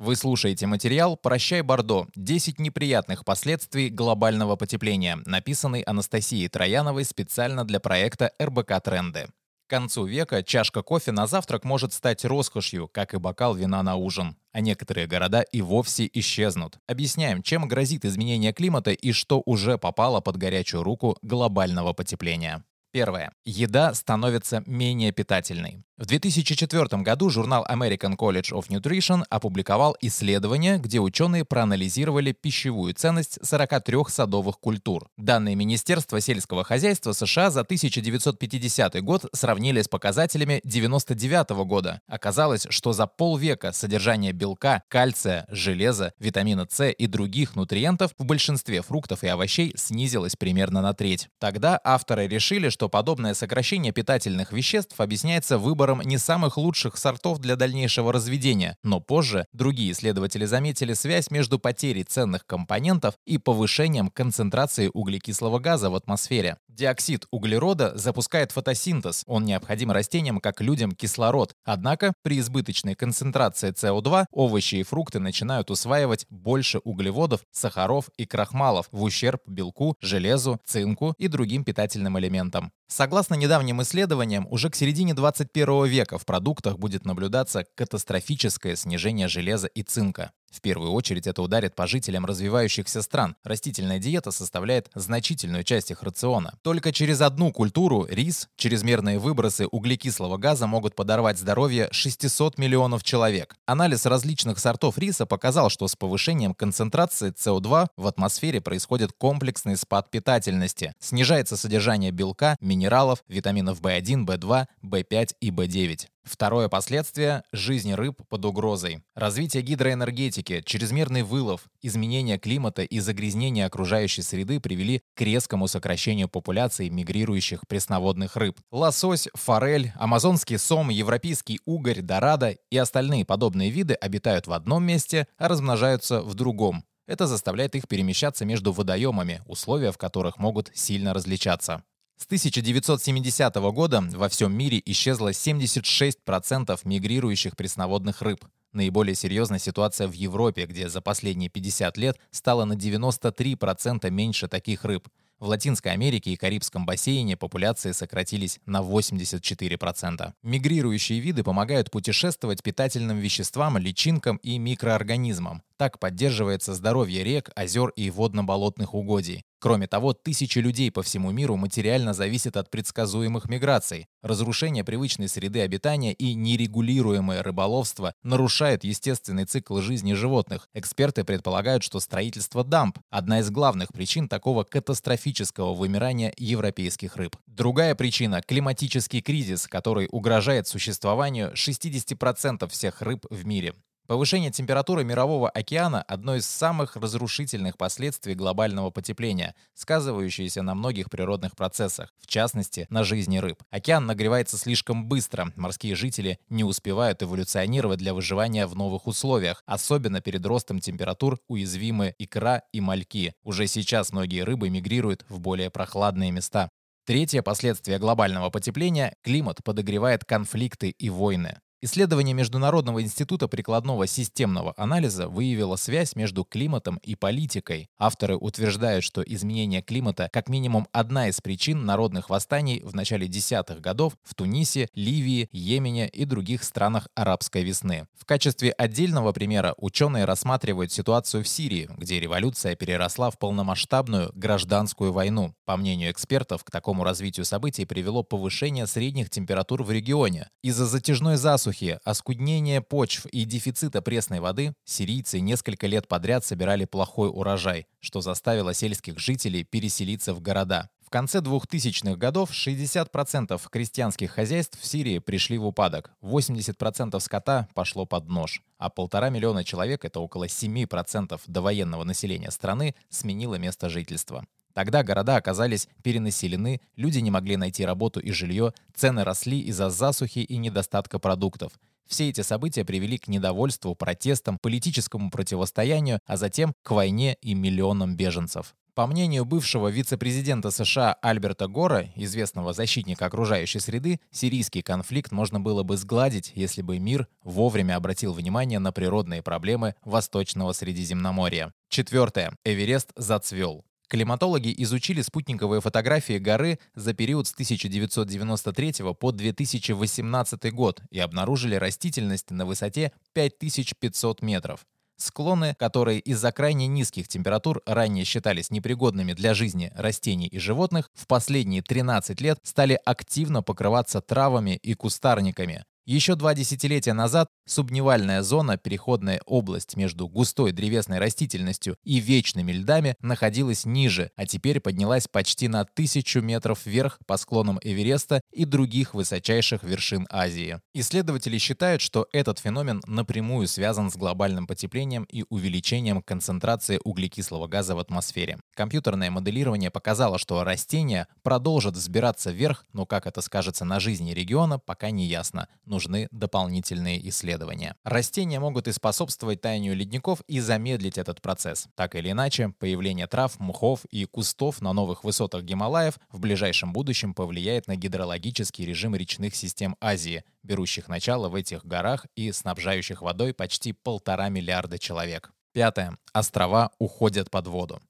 Вы слушаете материал «Прощай, Бордо. 10 неприятных последствий глобального потепления», написанный Анастасией Трояновой специально для проекта РБК Тренды. К концу века чашка кофе на завтрак может стать роскошью, как и бокал вина на ужин. А некоторые города и вовсе исчезнут. Объясняем, чем грозит изменение климата и что уже попало под горячую руку глобального потепления. Первое. Еда становится менее питательной. В 2004 году журнал American College of Nutrition опубликовал исследование, где ученые проанализировали пищевую ценность 43 садовых культур. Данные Министерства сельского хозяйства США за 1950 год сравнили с показателями 1999 года. Оказалось, что за полвека содержание белка, кальция, железа, витамина С и других нутриентов в большинстве фруктов и овощей снизилось примерно на треть. Тогда авторы решили, что подобное сокращение питательных веществ объясняется выбором выбором не самых лучших сортов для дальнейшего разведения, но позже другие исследователи заметили связь между потерей ценных компонентов и повышением концентрации углекислого газа в атмосфере. Диоксид углерода запускает фотосинтез, он необходим растениям, как людям, кислород. Однако при избыточной концентрации СО2 овощи и фрукты начинают усваивать больше углеводов, сахаров и крахмалов в ущерб белку, железу, цинку и другим питательным элементам. Согласно недавним исследованиям, уже к середине 21 века в продуктах будет наблюдаться катастрофическое снижение железа и цинка. В первую очередь это ударит по жителям развивающихся стран. Растительная диета составляет значительную часть их рациона. Только через одну культуру, рис, чрезмерные выбросы углекислого газа могут подорвать здоровье 600 миллионов человек. Анализ различных сортов риса показал, что с повышением концентрации СО2 в атмосфере происходит комплексный спад питательности. Снижается содержание белка, минералов, витаминов В1, В2, В5 и В9. Второе последствие – жизнь рыб под угрозой. Развитие гидроэнергетики, чрезмерный вылов, изменение климата и загрязнение окружающей среды привели к резкому сокращению популяции мигрирующих пресноводных рыб. Лосось, форель, амазонский сом, европейский угорь, дорадо и остальные подобные виды обитают в одном месте, а размножаются в другом. Это заставляет их перемещаться между водоемами, условия в которых могут сильно различаться. С 1970 года во всем мире исчезло 76% мигрирующих пресноводных рыб. Наиболее серьезная ситуация в Европе, где за последние 50 лет стало на 93% меньше таких рыб. В Латинской Америке и Карибском бассейне популяции сократились на 84%. Мигрирующие виды помогают путешествовать питательным веществам, личинкам и микроорганизмам. Так поддерживается здоровье рек, озер и водно-болотных угодий. Кроме того, тысячи людей по всему миру материально зависят от предсказуемых миграций. Разрушение привычной среды обитания и нерегулируемое рыболовство нарушает естественный цикл жизни животных. Эксперты предполагают, что строительство дамб – одна из главных причин такого катастрофического вымирания европейских рыб. Другая причина – климатический кризис, который угрожает существованию 60% всех рыб в мире. Повышение температуры Мирового океана – одно из самых разрушительных последствий глобального потепления, сказывающееся на многих природных процессах, в частности, на жизни рыб. Океан нагревается слишком быстро, морские жители не успевают эволюционировать для выживания в новых условиях, особенно перед ростом температур уязвимы икра и мальки. Уже сейчас многие рыбы мигрируют в более прохладные места. Третье последствие глобального потепления – климат подогревает конфликты и войны. Исследование Международного института прикладного системного анализа выявило связь между климатом и политикой. Авторы утверждают, что изменение климата как минимум одна из причин народных восстаний в начале десятых годов в Тунисе, Ливии, Йемене и других странах арабской весны. В качестве отдельного примера ученые рассматривают ситуацию в Сирии, где революция переросла в полномасштабную гражданскую войну. По мнению экспертов, к такому развитию событий привело повышение средних температур в регионе. Из-за затяжной засухи засухи, оскуднения почв и дефицита пресной воды сирийцы несколько лет подряд собирали плохой урожай, что заставило сельских жителей переселиться в города. В конце 2000-х годов 60% крестьянских хозяйств в Сирии пришли в упадок, 80% скота пошло под нож, а полтора миллиона человек, это около 7% довоенного населения страны, сменило место жительства. Тогда города оказались перенаселены, люди не могли найти работу и жилье, цены росли из-за засухи и недостатка продуктов. Все эти события привели к недовольству, протестам, политическому противостоянию, а затем к войне и миллионам беженцев. По мнению бывшего вице-президента США Альберта Гора, известного защитника окружающей среды, сирийский конфликт можно было бы сгладить, если бы мир вовремя обратил внимание на природные проблемы Восточного Средиземноморья. Четвертое. Эверест зацвел. Климатологи изучили спутниковые фотографии горы за период с 1993 по 2018 год и обнаружили растительность на высоте 5500 метров. Склоны, которые из-за крайне низких температур ранее считались непригодными для жизни растений и животных, в последние 13 лет стали активно покрываться травами и кустарниками. Еще два десятилетия назад субнивальная зона, переходная область между густой древесной растительностью и вечными льдами, находилась ниже, а теперь поднялась почти на тысячу метров вверх по склонам Эвереста и других высочайших вершин Азии. Исследователи считают, что этот феномен напрямую связан с глобальным потеплением и увеличением концентрации углекислого газа в атмосфере. Компьютерное моделирование показало, что растения продолжат взбираться вверх, но как это скажется на жизни региона, пока не ясно нужны дополнительные исследования. Растения могут и способствовать таянию ледников и замедлить этот процесс. Так или иначе, появление трав, мухов и кустов на новых высотах Гималаев в ближайшем будущем повлияет на гидрологический режим речных систем Азии, берущих начало в этих горах и снабжающих водой почти полтора миллиарда человек. Пятое. Острова уходят под воду.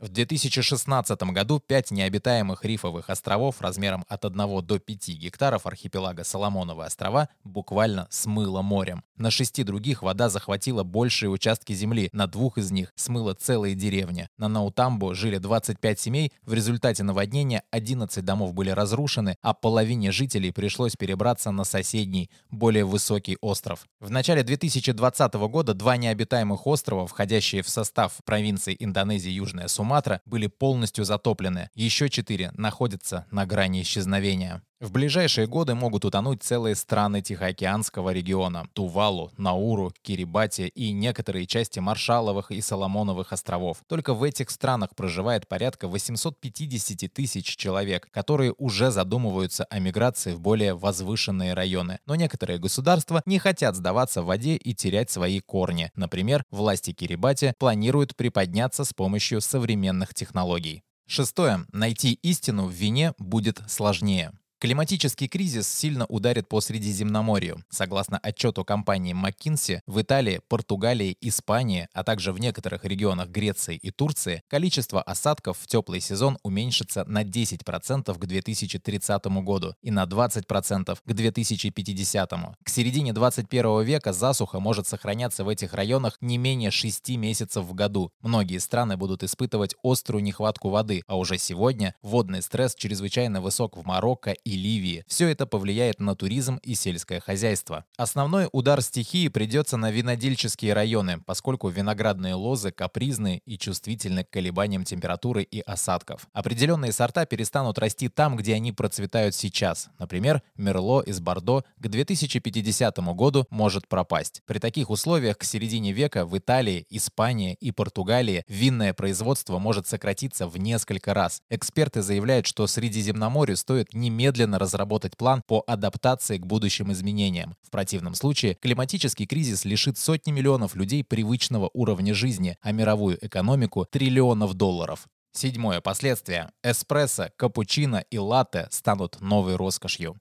В 2016 году пять необитаемых рифовых островов размером от 1 до 5 гектаров архипелага Соломоновы острова буквально смыло морем. На шести других вода захватила большие участки земли, на двух из них смыло целые деревни. На Наутамбу жили 25 семей, в результате наводнения 11 домов были разрушены, а половине жителей пришлось перебраться на соседний, более высокий остров. В начале 2020 года два необитаемых острова, входящие в состав провинции Индонезии Южная Суматра, Суматра были полностью затоплены. Еще четыре находятся на грани исчезновения. В ближайшие годы могут утонуть целые страны Тихоокеанского региона – Тувалу, Науру, Кирибати и некоторые части Маршаловых и Соломоновых островов. Только в этих странах проживает порядка 850 тысяч человек, которые уже задумываются о миграции в более возвышенные районы. Но некоторые государства не хотят сдаваться в воде и терять свои корни. Например, власти Кирибати планируют приподняться с помощью современных технологий. Шестое. Найти истину в вине будет сложнее. Климатический кризис сильно ударит по Средиземноморью. Согласно отчету компании McKinsey, в Италии, Португалии, Испании, а также в некоторых регионах Греции и Турции количество осадков в теплый сезон уменьшится на 10% к 2030 году и на 20% к 2050. К середине 21 века засуха может сохраняться в этих районах не менее 6 месяцев в году. Многие страны будут испытывать острую нехватку воды, а уже сегодня водный стресс чрезвычайно высок в Марокко и Ливии. Все это повлияет на туризм и сельское хозяйство. Основной удар стихии придется на винодельческие районы, поскольку виноградные лозы капризны и чувствительны к колебаниям температуры и осадков. Определенные сорта перестанут расти там, где они процветают сейчас. Например, Мерло из Бордо к 2050 году может пропасть. При таких условиях к середине века в Италии, Испании и Португалии винное производство может сократиться в несколько раз. Эксперты заявляют, что Средиземноморью стоит немедленно немедленно разработать план по адаптации к будущим изменениям. В противном случае климатический кризис лишит сотни миллионов людей привычного уровня жизни, а мировую экономику – триллионов долларов. Седьмое последствие. Эспрессо, капучино и латте станут новой роскошью.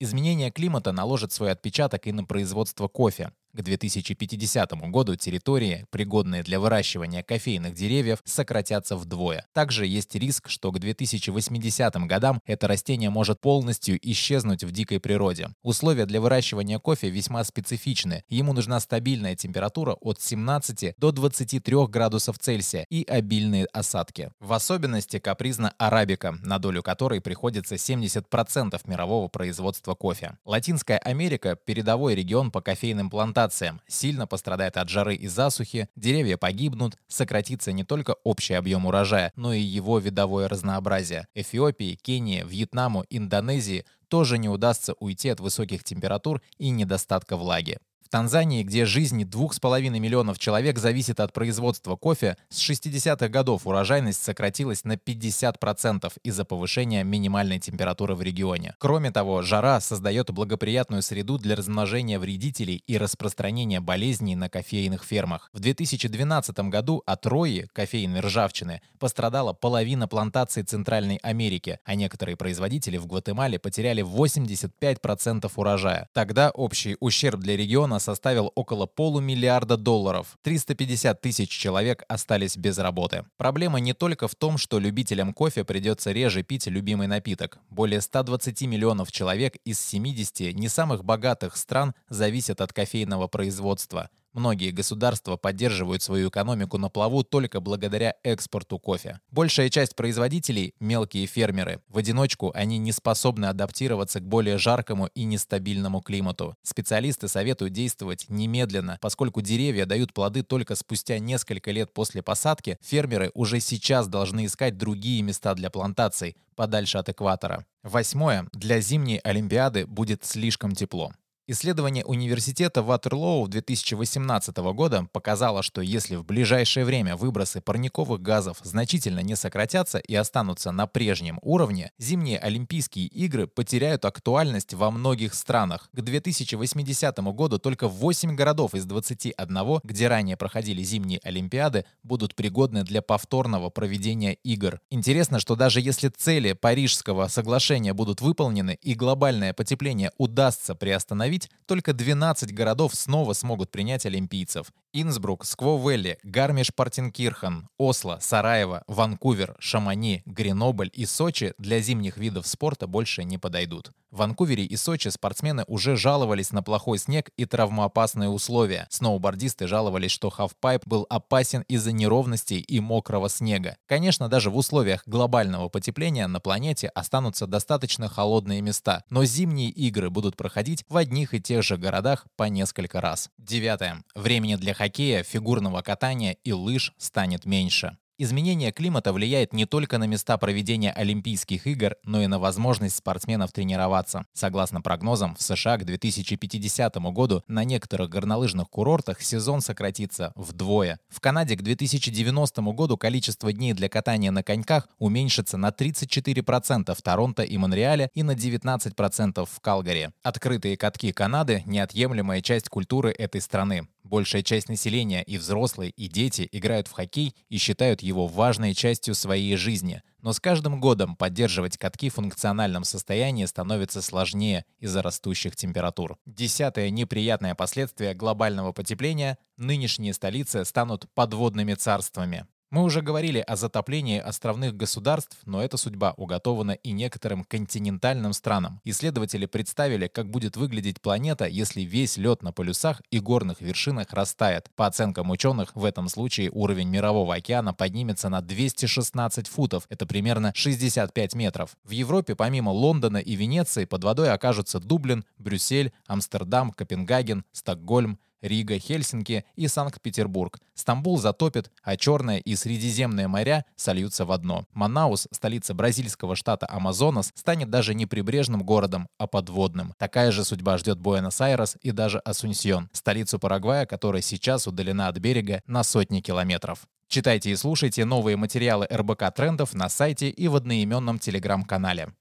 Изменение климата наложит свой отпечаток и на производство кофе. К 2050 году территории, пригодные для выращивания кофейных деревьев, сократятся вдвое. Также есть риск, что к 2080 годам это растение может полностью исчезнуть в дикой природе. Условия для выращивания кофе весьма специфичны. Ему нужна стабильная температура от 17 до 23 градусов Цельсия и обильные осадки. В особенности капризна арабика, на долю которой приходится 70% мирового производства кофе. Латинская Америка – передовой регион по кофейным плантациям плантациям, сильно пострадает от жары и засухи, деревья погибнут, сократится не только общий объем урожая, но и его видовое разнообразие. Эфиопии, Кении, Вьетнаму, Индонезии тоже не удастся уйти от высоких температур и недостатка влаги. Танзании, где жизнь 2,5 миллионов человек зависит от производства кофе, с 60-х годов урожайность сократилась на 50% из-за повышения минимальной температуры в регионе. Кроме того, жара создает благоприятную среду для размножения вредителей и распространения болезней на кофейных фермах. В 2012 году от рои, кофейной ржавчины, пострадала половина плантаций Центральной Америки, а некоторые производители в Гватемале потеряли 85% урожая. Тогда общий ущерб для региона составил около полумиллиарда долларов. 350 тысяч человек остались без работы. Проблема не только в том, что любителям кофе придется реже пить любимый напиток. Более 120 миллионов человек из 70 не самых богатых стран зависят от кофейного производства. Многие государства поддерживают свою экономику на плаву только благодаря экспорту кофе. Большая часть производителей – мелкие фермеры. В одиночку они не способны адаптироваться к более жаркому и нестабильному климату. Специалисты советуют действовать немедленно, поскольку деревья дают плоды только спустя несколько лет после посадки, фермеры уже сейчас должны искать другие места для плантаций, подальше от экватора. Восьмое. Для зимней Олимпиады будет слишком тепло. Исследование университета Ватерлоу 2018 года показало, что если в ближайшее время выбросы парниковых газов значительно не сократятся и останутся на прежнем уровне, зимние Олимпийские игры потеряют актуальность во многих странах. К 2080 году только 8 городов из 21, где ранее проходили зимние Олимпиады, будут пригодны для повторного проведения игр. Интересно, что даже если цели Парижского соглашения будут выполнены и глобальное потепление удастся приостановить, установить, только 12 городов снова смогут принять олимпийцев. Инсбрук, Скво-Вэлли, Гармиш-Партенкирхен, Осло, Сараево, Ванкувер, Шамони, Гренобль и Сочи для зимних видов спорта больше не подойдут. В Ванкувере и Сочи спортсмены уже жаловались на плохой снег и травмоопасные условия. Сноубордисты жаловались, что хафпайп был опасен из-за неровностей и мокрого снега. Конечно, даже в условиях глобального потепления на планете останутся достаточно холодные места, но зимние игры будут проходить в одних и тех же городах по несколько раз. Девятое. Времени для хоккея, фигурного катания и лыж станет меньше. Изменение климата влияет не только на места проведения Олимпийских игр, но и на возможность спортсменов тренироваться. Согласно прогнозам, в США к 2050 году на некоторых горнолыжных курортах сезон сократится вдвое. В Канаде к 2090 году количество дней для катания на коньках уменьшится на 34% в Торонто и Монреале и на 19% в Калгари. Открытые катки Канады – неотъемлемая часть культуры этой страны. Большая часть населения, и взрослые, и дети, играют в хоккей и считают его важной частью своей жизни. Но с каждым годом поддерживать катки в функциональном состоянии становится сложнее из-за растущих температур. Десятое неприятное последствие глобального потепления – нынешние столицы станут подводными царствами. Мы уже говорили о затоплении островных государств, но эта судьба уготована и некоторым континентальным странам. Исследователи представили, как будет выглядеть планета, если весь лед на полюсах и горных вершинах растает. По оценкам ученых, в этом случае уровень мирового океана поднимется на 216 футов, это примерно 65 метров. В Европе помимо Лондона и Венеции под водой окажутся Дублин, Брюссель, Амстердам, Копенгаген, Стокгольм, Рига, Хельсинки и Санкт-Петербург. Стамбул затопит, а Черное и Средиземное моря сольются в одно. Манаус, столица бразильского штата Амазонас, станет даже не прибрежным городом, а подводным. Такая же судьба ждет Буэнос-Айрес и даже Асунсьон, столицу Парагвая, которая сейчас удалена от берега на сотни километров. Читайте и слушайте новые материалы РБК Трендов на сайте и в одноименном телеграм-канале.